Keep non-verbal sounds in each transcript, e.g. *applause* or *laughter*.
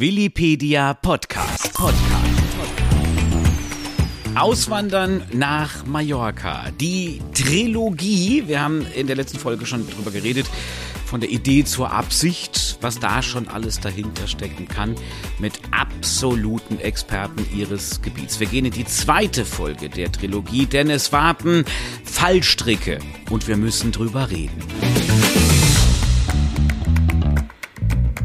Willipedia Podcast. Podcast. Auswandern nach Mallorca. Die Trilogie, wir haben in der letzten Folge schon drüber geredet, von der Idee zur Absicht, was da schon alles dahinter stecken kann, mit absoluten Experten ihres Gebiets. Wir gehen in die zweite Folge der Trilogie, denn es warten Fallstricke und wir müssen drüber reden.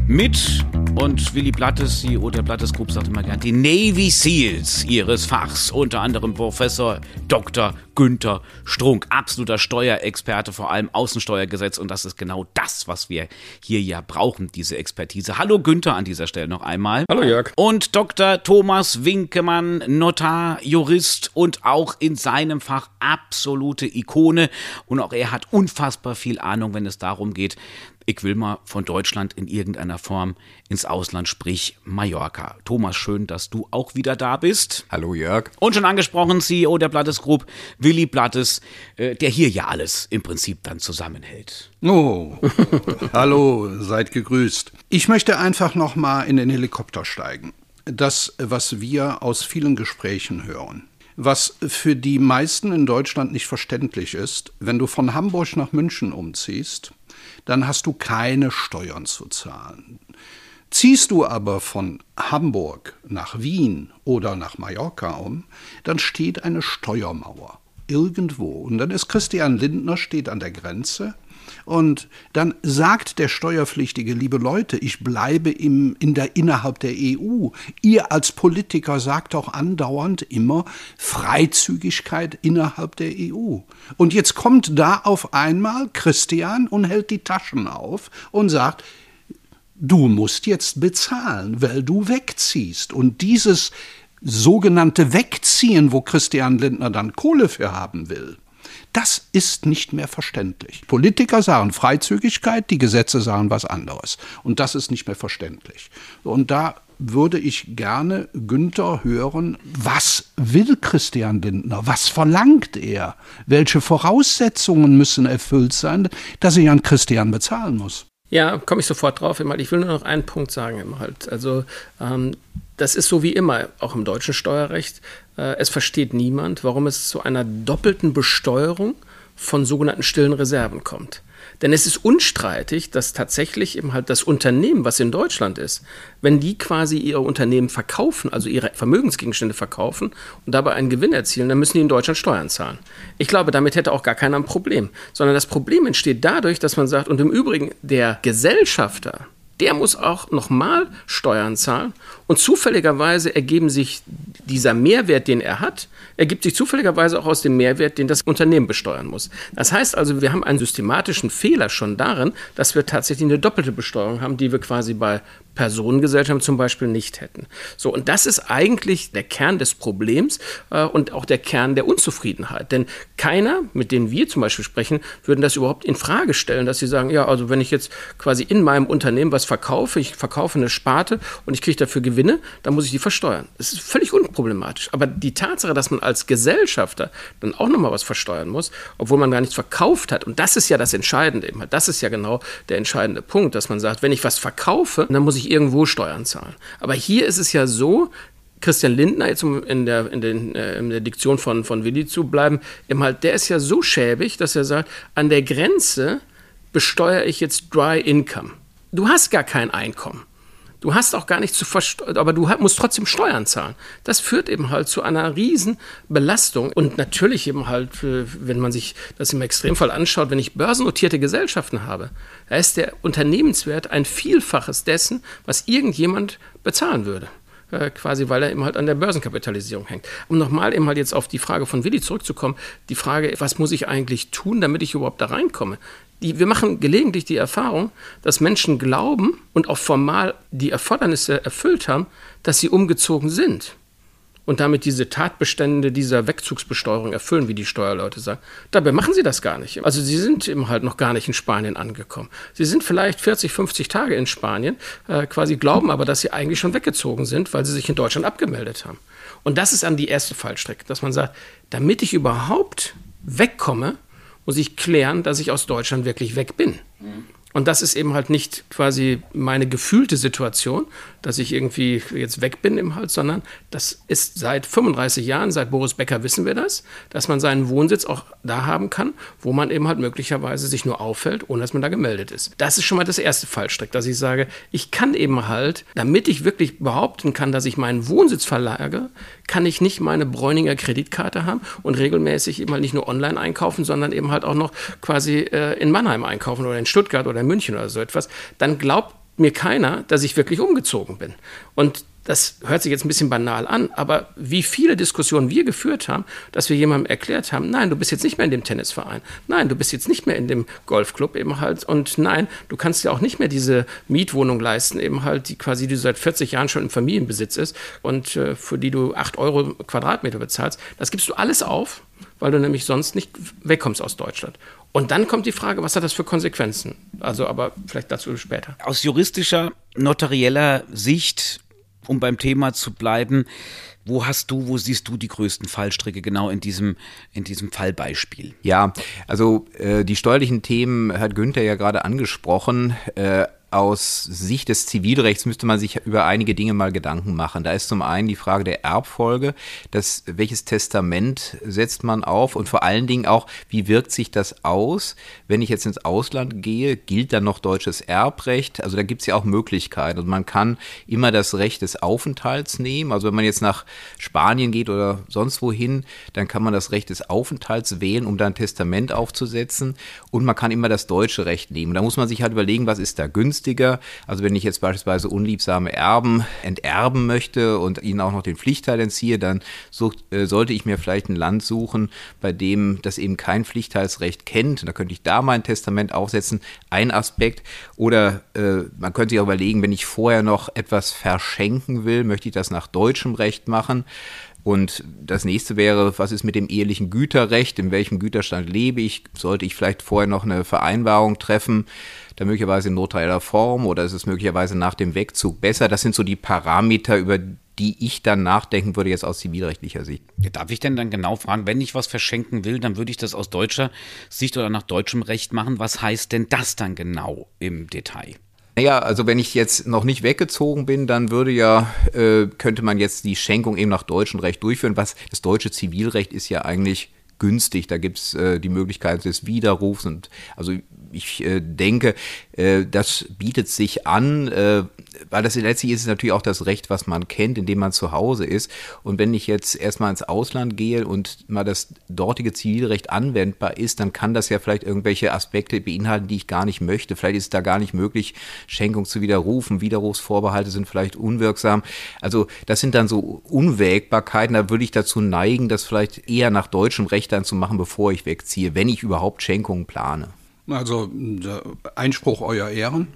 Mit und Willy Blattes, CEO der Blattes Group, sagt immer gern, die Navy Seals ihres Fachs, unter anderem Professor Dr. Günther Strunk, absoluter Steuerexperte, vor allem Außensteuergesetz und das ist genau das, was wir hier ja brauchen, diese Expertise. Hallo Günther an dieser Stelle noch einmal. Hallo Jörg. Und Dr. Thomas Winkemann, Notar, Jurist und auch in seinem Fach absolute Ikone und auch er hat unfassbar viel Ahnung, wenn es darum geht, ich will mal von Deutschland in irgendeiner Form ins Ausland, sprich Mallorca. Thomas, schön, dass du auch wieder da bist. Hallo Jörg. Und schon angesprochen, CEO der Blattes Group, Willi Blattes, äh, der hier ja alles im Prinzip dann zusammenhält. Oh, *laughs* hallo, seid gegrüßt. Ich möchte einfach noch mal in den Helikopter steigen. Das, was wir aus vielen Gesprächen hören. Was für die meisten in Deutschland nicht verständlich ist, wenn du von Hamburg nach München umziehst, dann hast du keine Steuern zu zahlen. Ziehst du aber von Hamburg nach Wien oder nach Mallorca um, dann steht eine Steuermauer irgendwo. Und dann ist Christian Lindner, steht an der Grenze und dann sagt der Steuerpflichtige, liebe Leute, ich bleibe im, in der, innerhalb der EU. Ihr als Politiker sagt auch andauernd immer Freizügigkeit innerhalb der EU. Und jetzt kommt da auf einmal Christian und hält die Taschen auf und sagt, du musst jetzt bezahlen, weil du wegziehst. Und dieses sogenannte Wegziehen, wo Christian Lindner dann Kohle für haben will, das ist nicht mehr verständlich. Politiker sagen Freizügigkeit, die Gesetze sagen was anderes. Und das ist nicht mehr verständlich. Und da würde ich gerne Günther hören, was will Christian Lindner? Was verlangt er? Welche Voraussetzungen müssen erfüllt sein, dass ich an Christian bezahlen muss? Ja, komme ich sofort drauf. Ich will nur noch einen Punkt sagen. Also, ähm, das ist so wie immer, auch im deutschen Steuerrecht. Äh, es versteht niemand, warum es zu einer doppelten Besteuerung von sogenannten stillen Reserven kommt. Denn es ist unstreitig, dass tatsächlich eben halt das Unternehmen, was in Deutschland ist, wenn die quasi ihre Unternehmen verkaufen, also ihre Vermögensgegenstände verkaufen und dabei einen Gewinn erzielen, dann müssen die in Deutschland Steuern zahlen. Ich glaube, damit hätte auch gar keiner ein Problem. Sondern das Problem entsteht dadurch, dass man sagt, und im Übrigen der Gesellschafter, der muss auch nochmal Steuern zahlen. Und zufälligerweise ergeben sich dieser Mehrwert, den er hat, ergibt sich zufälligerweise auch aus dem Mehrwert, den das Unternehmen besteuern muss. Das heißt also, wir haben einen systematischen Fehler schon darin, dass wir tatsächlich eine doppelte Besteuerung haben, die wir quasi bei Personengesellschaften zum Beispiel nicht hätten. So, und das ist eigentlich der Kern des Problems äh, und auch der Kern der Unzufriedenheit. Denn keiner, mit dem wir zum Beispiel sprechen, würden das überhaupt in Frage stellen, dass sie sagen, ja, also wenn ich jetzt quasi in meinem Unternehmen was verkaufe, ich verkaufe eine Sparte und ich kriege dafür Gewinne, dann muss ich die versteuern. Das ist völlig unproblematisch. Aber die Tatsache, dass man als Gesellschafter dann auch nochmal was versteuern muss, obwohl man gar nichts verkauft hat, und das ist ja das Entscheidende immer, das ist ja genau der entscheidende Punkt, dass man sagt, wenn ich was verkaufe, dann muss ich irgendwo Steuern zahlen. Aber hier ist es ja so, Christian Lindner, jetzt um in der, in, den, äh, in der Diktion von, von Willi zu bleiben, eben halt, der ist ja so schäbig, dass er sagt, an der Grenze besteuere ich jetzt Dry Income. Du hast gar kein Einkommen. Du hast auch gar nichts zu versteuern, aber du musst trotzdem Steuern zahlen. Das führt eben halt zu einer riesen Belastung. Und natürlich eben halt, äh, wenn man sich das im Extremfall anschaut, wenn ich börsennotierte Gesellschaften habe, da ist der Unternehmenswert ein Vielfaches dessen, was irgendjemand bezahlen würde äh, quasi weil er eben halt an der Börsenkapitalisierung hängt. Um nochmal eben halt jetzt auf die Frage von Willi zurückzukommen, die Frage, was muss ich eigentlich tun, damit ich überhaupt da reinkomme? die, wir machen gelegentlich die Erfahrung, dass Menschen glauben und auch formal die Erfordernisse erfüllt haben, dass sie umgezogen sind und damit diese Tatbestände dieser Wegzugsbesteuerung erfüllen, wie die Steuerleute sagen. Dabei machen sie das gar nicht. Also sie sind eben halt noch gar nicht in Spanien angekommen. Sie sind vielleicht 40, 50 Tage in Spanien, äh, quasi glauben aber, dass sie eigentlich schon weggezogen sind, weil sie sich in Deutschland abgemeldet haben. Und das ist dann die erste Fallstrecke, dass man sagt, damit ich überhaupt wegkomme, muss ich klären, dass ich aus Deutschland wirklich weg bin. Und das ist eben halt nicht quasi meine gefühlte Situation, dass ich irgendwie jetzt weg bin im Hals, sondern das ist seit 35 Jahren, seit Boris Becker wissen wir das, dass man seinen Wohnsitz auch da haben kann, wo man eben halt möglicherweise sich nur auffällt, ohne dass man da gemeldet ist. Das ist schon mal das erste Fallstrick, dass ich sage, ich kann eben halt, damit ich wirklich behaupten kann, dass ich meinen Wohnsitz verlagere, kann ich nicht meine Bräuninger Kreditkarte haben und regelmäßig eben halt nicht nur online einkaufen, sondern eben halt auch noch quasi äh, in Mannheim einkaufen oder in Stuttgart oder in München oder so etwas. Dann glaubt mir keiner, dass ich wirklich umgezogen bin. Und das hört sich jetzt ein bisschen banal an, aber wie viele Diskussionen wir geführt haben, dass wir jemandem erklärt haben, nein, du bist jetzt nicht mehr in dem Tennisverein, nein, du bist jetzt nicht mehr in dem Golfclub eben halt und nein, du kannst dir auch nicht mehr diese Mietwohnung leisten eben halt, die quasi die seit 40 Jahren schon im Familienbesitz ist und äh, für die du 8 Euro Quadratmeter bezahlst. Das gibst du alles auf, weil du nämlich sonst nicht wegkommst aus Deutschland. Und dann kommt die Frage, was hat das für Konsequenzen? Also, aber vielleicht dazu später. Aus juristischer, notarieller Sicht um beim Thema zu bleiben, wo hast du, wo siehst du die größten Fallstricke genau in diesem, in diesem Fallbeispiel? Ja, also äh, die steuerlichen Themen hat Günther ja gerade angesprochen. Äh, aus Sicht des Zivilrechts müsste man sich über einige Dinge mal Gedanken machen. Da ist zum einen die Frage der Erbfolge, das, welches Testament setzt man auf und vor allen Dingen auch, wie wirkt sich das aus, wenn ich jetzt ins Ausland gehe, gilt dann noch deutsches Erbrecht? Also da gibt es ja auch Möglichkeiten und man kann immer das Recht des Aufenthalts nehmen. Also wenn man jetzt nach Spanien geht oder sonst wohin, dann kann man das Recht des Aufenthalts wählen, um da ein Testament aufzusetzen und man kann immer das deutsche Recht nehmen. Da muss man sich halt überlegen, was ist da günstig günstiger. Also wenn ich jetzt beispielsweise unliebsame Erben enterben möchte und ihnen auch noch den Pflichtteil entziehe, dann so, äh, sollte ich mir vielleicht ein Land suchen, bei dem das eben kein Pflichtteilsrecht kennt. Da könnte ich da mein Testament aufsetzen. Ein Aspekt. Oder äh, man könnte sich auch überlegen, wenn ich vorher noch etwas verschenken will, möchte ich das nach deutschem Recht machen. Und das nächste wäre, was ist mit dem ehelichen Güterrecht? In welchem Güterstand lebe ich? Sollte ich vielleicht vorher noch eine Vereinbarung treffen? da möglicherweise in notarieller Form oder ist es möglicherweise nach dem Wegzug besser? Das sind so die Parameter, über die ich dann nachdenken würde, jetzt aus zivilrechtlicher Sicht. Darf ich denn dann genau fragen, wenn ich was verschenken will, dann würde ich das aus deutscher Sicht oder nach deutschem Recht machen. Was heißt denn das dann genau im Detail? Naja, also wenn ich jetzt noch nicht weggezogen bin, dann würde ja, äh, könnte man jetzt die Schenkung eben nach deutschem Recht durchführen. Was das deutsche Zivilrecht ist ja eigentlich günstig. Da gibt es äh, die Möglichkeit des Widerrufs und also ich äh, denke, äh, das bietet sich an, äh, weil das letztlich ist es natürlich auch das Recht, was man kennt, indem man zu Hause ist. Und wenn ich jetzt erstmal ins Ausland gehe und mal das dortige Zivilrecht anwendbar ist, dann kann das ja vielleicht irgendwelche Aspekte beinhalten, die ich gar nicht möchte. Vielleicht ist es da gar nicht möglich, Schenkung zu widerrufen. Widerrufsvorbehalte sind vielleicht unwirksam. Also das sind dann so Unwägbarkeiten. Da würde ich dazu neigen, das vielleicht eher nach deutschem Recht dann zu machen, bevor ich wegziehe, wenn ich überhaupt Schenkungen plane. Also Einspruch euer Ehren.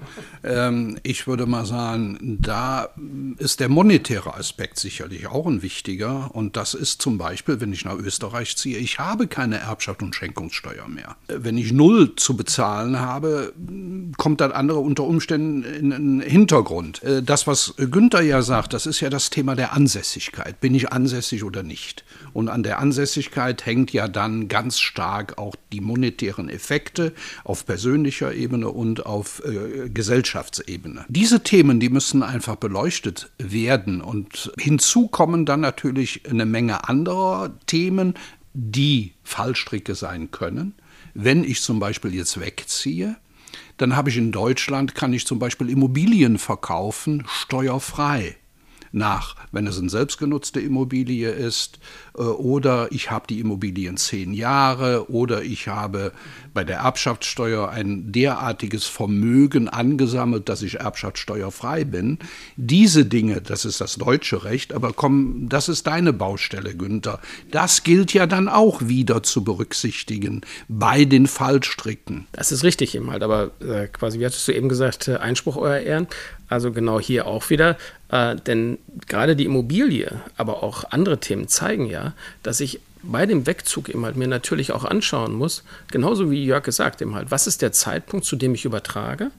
Ähm, ich würde mal sagen, da ist der monetäre Aspekt sicherlich auch ein wichtiger. Und das ist zum Beispiel, wenn ich nach Österreich ziehe, ich habe keine Erbschaft und Schenkungssteuer mehr. Wenn ich null zu bezahlen habe, kommt dann andere unter Umständen in den Hintergrund. Äh, das, was Günther ja sagt, das ist ja das Thema der Ansässigkeit. Bin ich ansässig oder nicht? Und an der Ansässigkeit hängt ja dann ganz stark auch die monetären Effekte auf persönlicher Ebene und auf äh, Gesellschaftsebene. Diese Themen, die müssen einfach beleuchtet werden. Und hinzu kommen dann natürlich eine Menge anderer Themen, die Fallstricke sein können. Wenn ich zum Beispiel jetzt wegziehe, dann habe ich in Deutschland, kann ich zum Beispiel Immobilien verkaufen, steuerfrei nach, wenn es eine selbstgenutzte Immobilie ist, äh, oder ich habe die Immobilien zehn Jahre, oder ich habe bei der Erbschaftssteuer ein derartiges Vermögen angesammelt, dass ich erbschaftssteuerfrei bin. Diese Dinge, das ist das deutsche Recht, aber komm, das ist deine Baustelle, Günther. Das gilt ja dann auch wieder zu berücksichtigen bei den Fallstricken. Das ist richtig eben halt, aber äh, quasi, wie hattest du eben gesagt, äh, Einspruch, Euer Ehren. Also genau hier auch wieder. Äh, denn gerade die Immobilie, aber auch andere Themen zeigen ja, dass ich bei dem Wegzug eben halt mir natürlich auch anschauen muss, genauso wie Jörg gesagt, eben halt, was ist der Zeitpunkt, zu dem ich übertrage?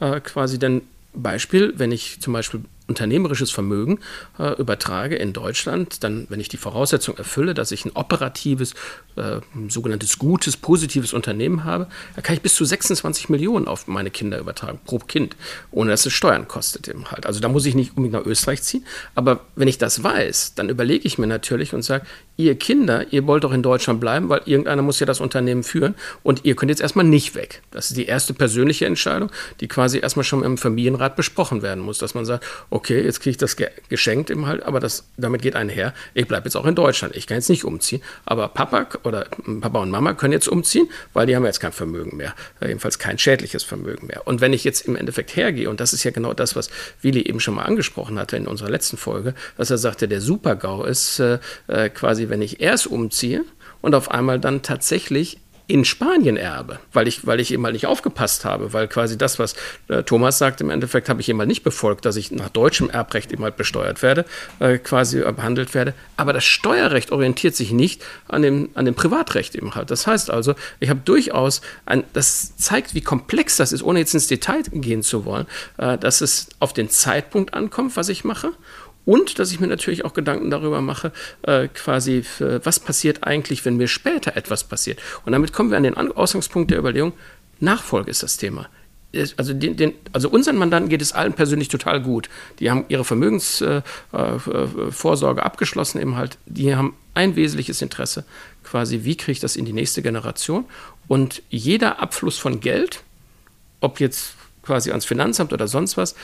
Äh, quasi denn Beispiel, wenn ich zum Beispiel unternehmerisches Vermögen äh, übertrage in Deutschland, dann, wenn ich die Voraussetzung erfülle, dass ich ein operatives, äh, sogenanntes gutes, positives Unternehmen habe, da kann ich bis zu 26 Millionen auf meine Kinder übertragen, pro Kind, ohne dass es Steuern kostet eben halt. Also da muss ich nicht unbedingt nach Österreich ziehen. Aber wenn ich das weiß, dann überlege ich mir natürlich und sage, ihr Kinder, ihr wollt doch in Deutschland bleiben, weil irgendeiner muss ja das Unternehmen führen und ihr könnt jetzt erstmal nicht weg. Das ist die erste persönliche Entscheidung, die quasi erstmal schon im Familienrat besprochen werden muss, dass man sagt, okay, jetzt kriege ich das geschenkt im halt, aber das, damit geht einher, ich bleibe jetzt auch in Deutschland, ich kann jetzt nicht umziehen, aber Papa oder Papa und Mama können jetzt umziehen, weil die haben jetzt kein Vermögen mehr, jedenfalls kein schädliches Vermögen mehr. Und wenn ich jetzt im Endeffekt hergehe, und das ist ja genau das, was Willi eben schon mal angesprochen hatte in unserer letzten Folge, dass er sagte, der Super-GAU ist äh, äh quasi wenn ich erst umziehe und auf einmal dann tatsächlich in Spanien erbe, weil ich, weil ich eben mal nicht aufgepasst habe, weil quasi das, was äh, Thomas sagt, im Endeffekt habe ich eben mal nicht befolgt, dass ich nach deutschem Erbrecht eben halt besteuert werde, äh, quasi behandelt werde. Aber das Steuerrecht orientiert sich nicht an dem, an dem Privatrecht eben halt. Das heißt also, ich habe durchaus, ein, das zeigt, wie komplex das ist, ohne jetzt ins Detail gehen zu wollen, äh, dass es auf den Zeitpunkt ankommt, was ich mache und dass ich mir natürlich auch Gedanken darüber mache, äh, quasi, was passiert eigentlich, wenn mir später etwas passiert. Und damit kommen wir an den Ausgangspunkt der Überlegung, Nachfolge ist das Thema. Also, den, den, also unseren Mandanten geht es allen persönlich total gut. Die haben ihre Vermögensvorsorge äh, äh, abgeschlossen, eben halt. Die haben ein wesentliches Interesse, quasi, wie kriege ich das in die nächste Generation? Und jeder Abfluss von Geld, ob jetzt quasi ans Finanzamt oder sonst was,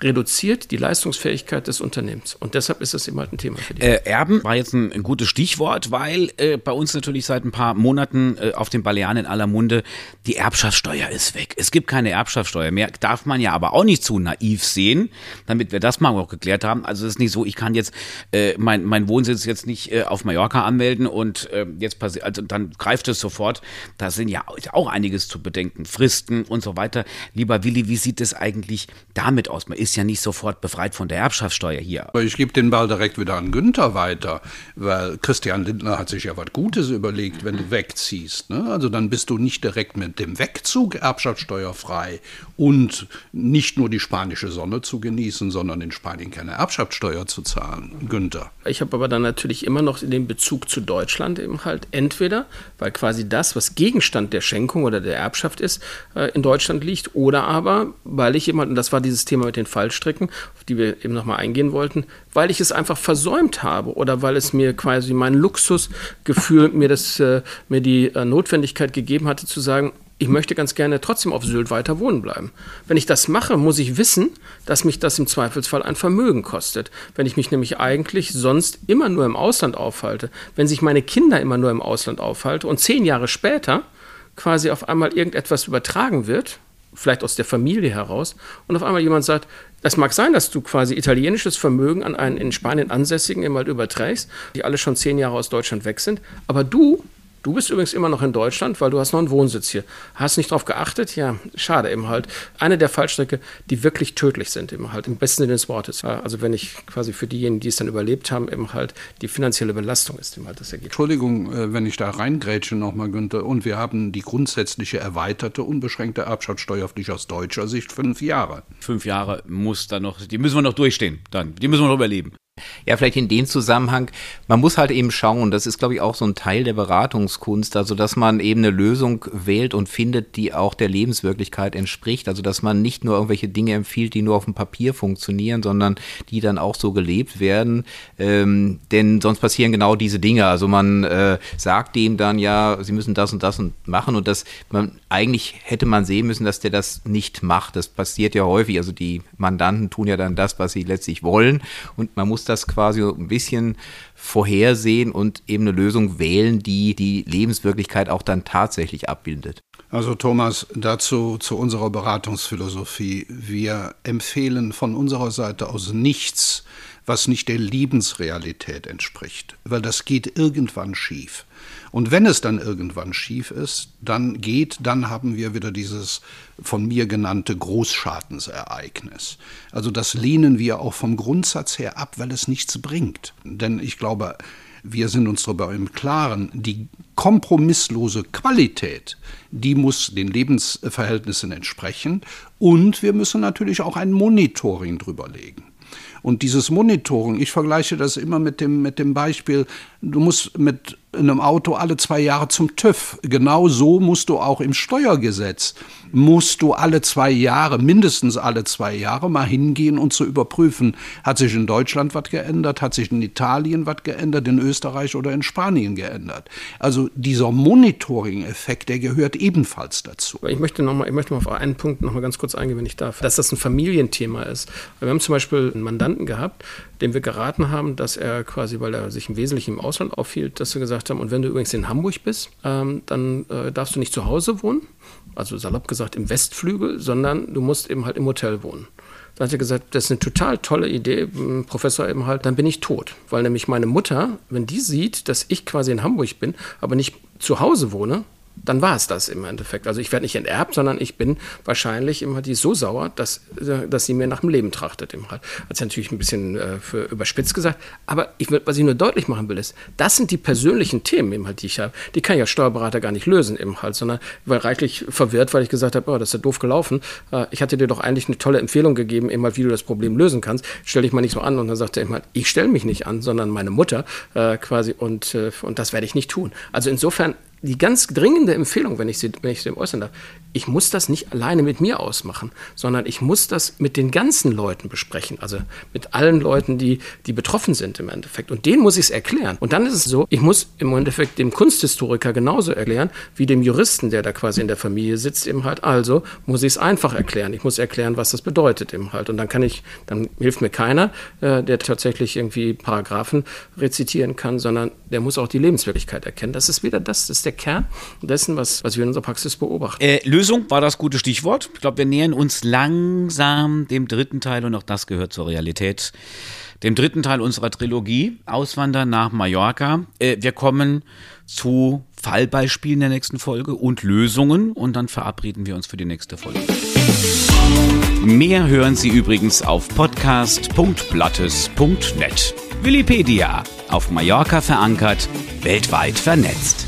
reduziert die Leistungsfähigkeit des Unternehmens. Und deshalb ist das eben halt ein Thema für die. Äh, Erben war jetzt ein, ein, gutes Stichwort, weil äh, bei uns natürlich seit ein paar Monaten äh, auf den Balearen in aller Munde die Erbschaftssteuer ist weg. Es gibt keine Erbschaftssteuer mehr. Darf man ja aber auch nicht zu naiv sehen, damit wir das mal auch geklärt haben. Also es ist nicht so, ich kann jetzt äh, mein, mein Wohnsitz jetzt nicht äh, auf Mallorca anmelden und äh, jetzt passiert, also dann greift es sofort. Da sind ja auch einiges zu bedenken. Fristen und so weiter. Lieber Willi, wie sieht es eigentlich damit aus? Man ist ja nicht sofort befreit von der Erbschaftssteuer hier. Aber ich gebe den Ball direkt wieder an Günther weiter, weil Christian Lindner hat sich ja was Gutes überlegt, wenn du wegziehst. Ne? Also dann bist du nicht direkt mit dem Wegzug erbschaftssteuerfrei und nicht nur die spanische Sonne zu genießen, sondern in Spanien keine Erbschaftssteuer zu zahlen. Günther. Ich habe aber dann natürlich immer noch den Bezug zu Deutschland eben halt entweder, weil quasi das, was Gegenstand der Schenkung oder der Erbschaft ist, äh, in Deutschland liegt, oder aber, weil ich immer, und das war dieses Thema mit den Fallstricken, auf die wir eben nochmal eingehen wollten, weil ich es einfach versäumt habe oder weil es mir quasi mein Luxusgefühl mir, das, äh, mir die äh, Notwendigkeit gegeben hatte zu sagen, ich möchte ganz gerne trotzdem auf Sylt weiter wohnen bleiben. Wenn ich das mache, muss ich wissen, dass mich das im Zweifelsfall ein Vermögen kostet. Wenn ich mich nämlich eigentlich sonst immer nur im Ausland aufhalte, wenn sich meine Kinder immer nur im Ausland aufhalte und zehn Jahre später quasi auf einmal irgendetwas übertragen wird, vielleicht aus der Familie heraus, und auf einmal jemand sagt, das mag sein, dass du quasi italienisches Vermögen an einen in Spanien Ansässigen immer überträgst, die alle schon zehn Jahre aus Deutschland weg sind, aber du Du bist übrigens immer noch in Deutschland, weil du hast noch einen Wohnsitz hier. Hast nicht darauf geachtet? Ja, schade eben halt. Eine der Fallstrecke, die wirklich tödlich sind, eben halt im besten Sinne des Wortes. Also wenn ich quasi für diejenigen, die es dann überlebt haben, eben halt die finanzielle Belastung ist eben halt das Ergebnis. Entschuldigung, äh, wenn ich da reingrätsche nochmal, Günther. Und wir haben die grundsätzliche erweiterte, unbeschränkte Erbschaftssteuer für dich aus deutscher Sicht fünf Jahre. Fünf Jahre muss da noch, die müssen wir noch durchstehen dann. Die müssen wir noch überleben. Ja, vielleicht in dem Zusammenhang, man muss halt eben schauen, das ist, glaube ich, auch so ein Teil der Beratungskunst, also dass man eben eine Lösung wählt und findet, die auch der Lebenswirklichkeit entspricht. Also dass man nicht nur irgendwelche Dinge empfiehlt, die nur auf dem Papier funktionieren, sondern die dann auch so gelebt werden. Ähm, denn sonst passieren genau diese Dinge. Also man äh, sagt dem dann ja, sie müssen das und das und machen und das, man, eigentlich hätte man sehen müssen, dass der das nicht macht. Das passiert ja häufig. Also die Mandanten tun ja dann das, was sie letztlich wollen und man muss das quasi ein bisschen vorhersehen und eben eine Lösung wählen, die die Lebenswirklichkeit auch dann tatsächlich abbildet. Also Thomas, dazu zu unserer Beratungsphilosophie. Wir empfehlen von unserer Seite aus nichts, was nicht der Lebensrealität entspricht, weil das geht irgendwann schief. Und wenn es dann irgendwann schief ist, dann geht, dann haben wir wieder dieses von mir genannte Großschadensereignis. Also das lehnen wir auch vom Grundsatz her ab, weil es nichts bringt. Denn ich glaube, wir sind uns darüber im Klaren, die kompromisslose Qualität, die muss den Lebensverhältnissen entsprechen und wir müssen natürlich auch ein Monitoring drüber legen. Und dieses Monitoring, ich vergleiche das immer mit dem, mit dem Beispiel, du musst mit einem Auto alle zwei Jahre zum TÜV. Genau so musst du auch im Steuergesetz, musst du alle zwei Jahre, mindestens alle zwei Jahre mal hingehen und zu überprüfen, hat sich in Deutschland was geändert, hat sich in Italien was geändert, in Österreich oder in Spanien geändert. Also dieser Monitoring-Effekt, der gehört ebenfalls dazu. Ich möchte noch mal, auf einen Punkt noch mal ganz kurz eingehen, wenn ich darf, dass das ein Familienthema ist. Wir haben zum Beispiel einen Mandanten gehabt, dem wir geraten haben, dass er quasi, weil er sich im Wesentlichen im Ausland aufhielt, dass wir gesagt haben, und wenn du übrigens in Hamburg bist, ähm, dann äh, darfst du nicht zu Hause wohnen, also salopp gesagt im Westflügel, sondern du musst eben halt im Hotel wohnen. Dann hat er gesagt, das ist eine total tolle Idee, Professor eben halt, dann bin ich tot. Weil nämlich meine Mutter, wenn die sieht, dass ich quasi in Hamburg bin, aber nicht zu Hause wohne, dann war es das im Endeffekt. Also ich werde nicht enterbt, sondern ich bin wahrscheinlich immer die so sauer, dass, äh, dass sie mir nach dem Leben trachtet. Im. Das ist natürlich ein bisschen äh, für überspitzt gesagt, aber ich, was ich nur deutlich machen will, ist, das sind die persönlichen Themen, halt, die ich habe. Die kann ja Steuerberater gar nicht lösen, eben halt, sondern ich war reichlich verwirrt, weil ich gesagt habe, oh, das ist ja doof gelaufen. Äh, ich hatte dir doch eigentlich eine tolle Empfehlung gegeben, eben halt, wie du das Problem lösen kannst. Stell dich mal nicht so an. Und dann sagte er eben halt, ich stelle mich nicht an, sondern meine Mutter äh, quasi und, äh, und das werde ich nicht tun. Also insofern die ganz dringende Empfehlung, wenn ich sie, wenn ich sie äußern darf, ich muss das nicht alleine mit mir ausmachen, sondern ich muss das mit den ganzen Leuten besprechen, also mit allen Leuten, die, die betroffen sind im Endeffekt. Und denen muss ich es erklären. Und dann ist es so, ich muss im Endeffekt dem Kunsthistoriker genauso erklären, wie dem Juristen, der da quasi in der Familie sitzt, eben halt. Also muss ich es einfach erklären. Ich muss erklären, was das bedeutet eben halt. Und dann kann ich, dann hilft mir keiner, äh, der tatsächlich irgendwie Paragraphen rezitieren kann, sondern der muss auch die Lebenswirklichkeit erkennen. Das ist wieder das, das ist der Kern dessen, was, was wir in unserer Praxis beobachten. Äh, Lösung war das gute Stichwort. Ich glaube, wir nähern uns langsam dem dritten Teil und auch das gehört zur Realität. Dem dritten Teil unserer Trilogie, Auswandern nach Mallorca. Äh, wir kommen zu Fallbeispielen der nächsten Folge und Lösungen und dann verabreden wir uns für die nächste Folge. Mehr hören Sie übrigens auf podcast.blattes.net. Willipedia, auf Mallorca verankert, weltweit vernetzt.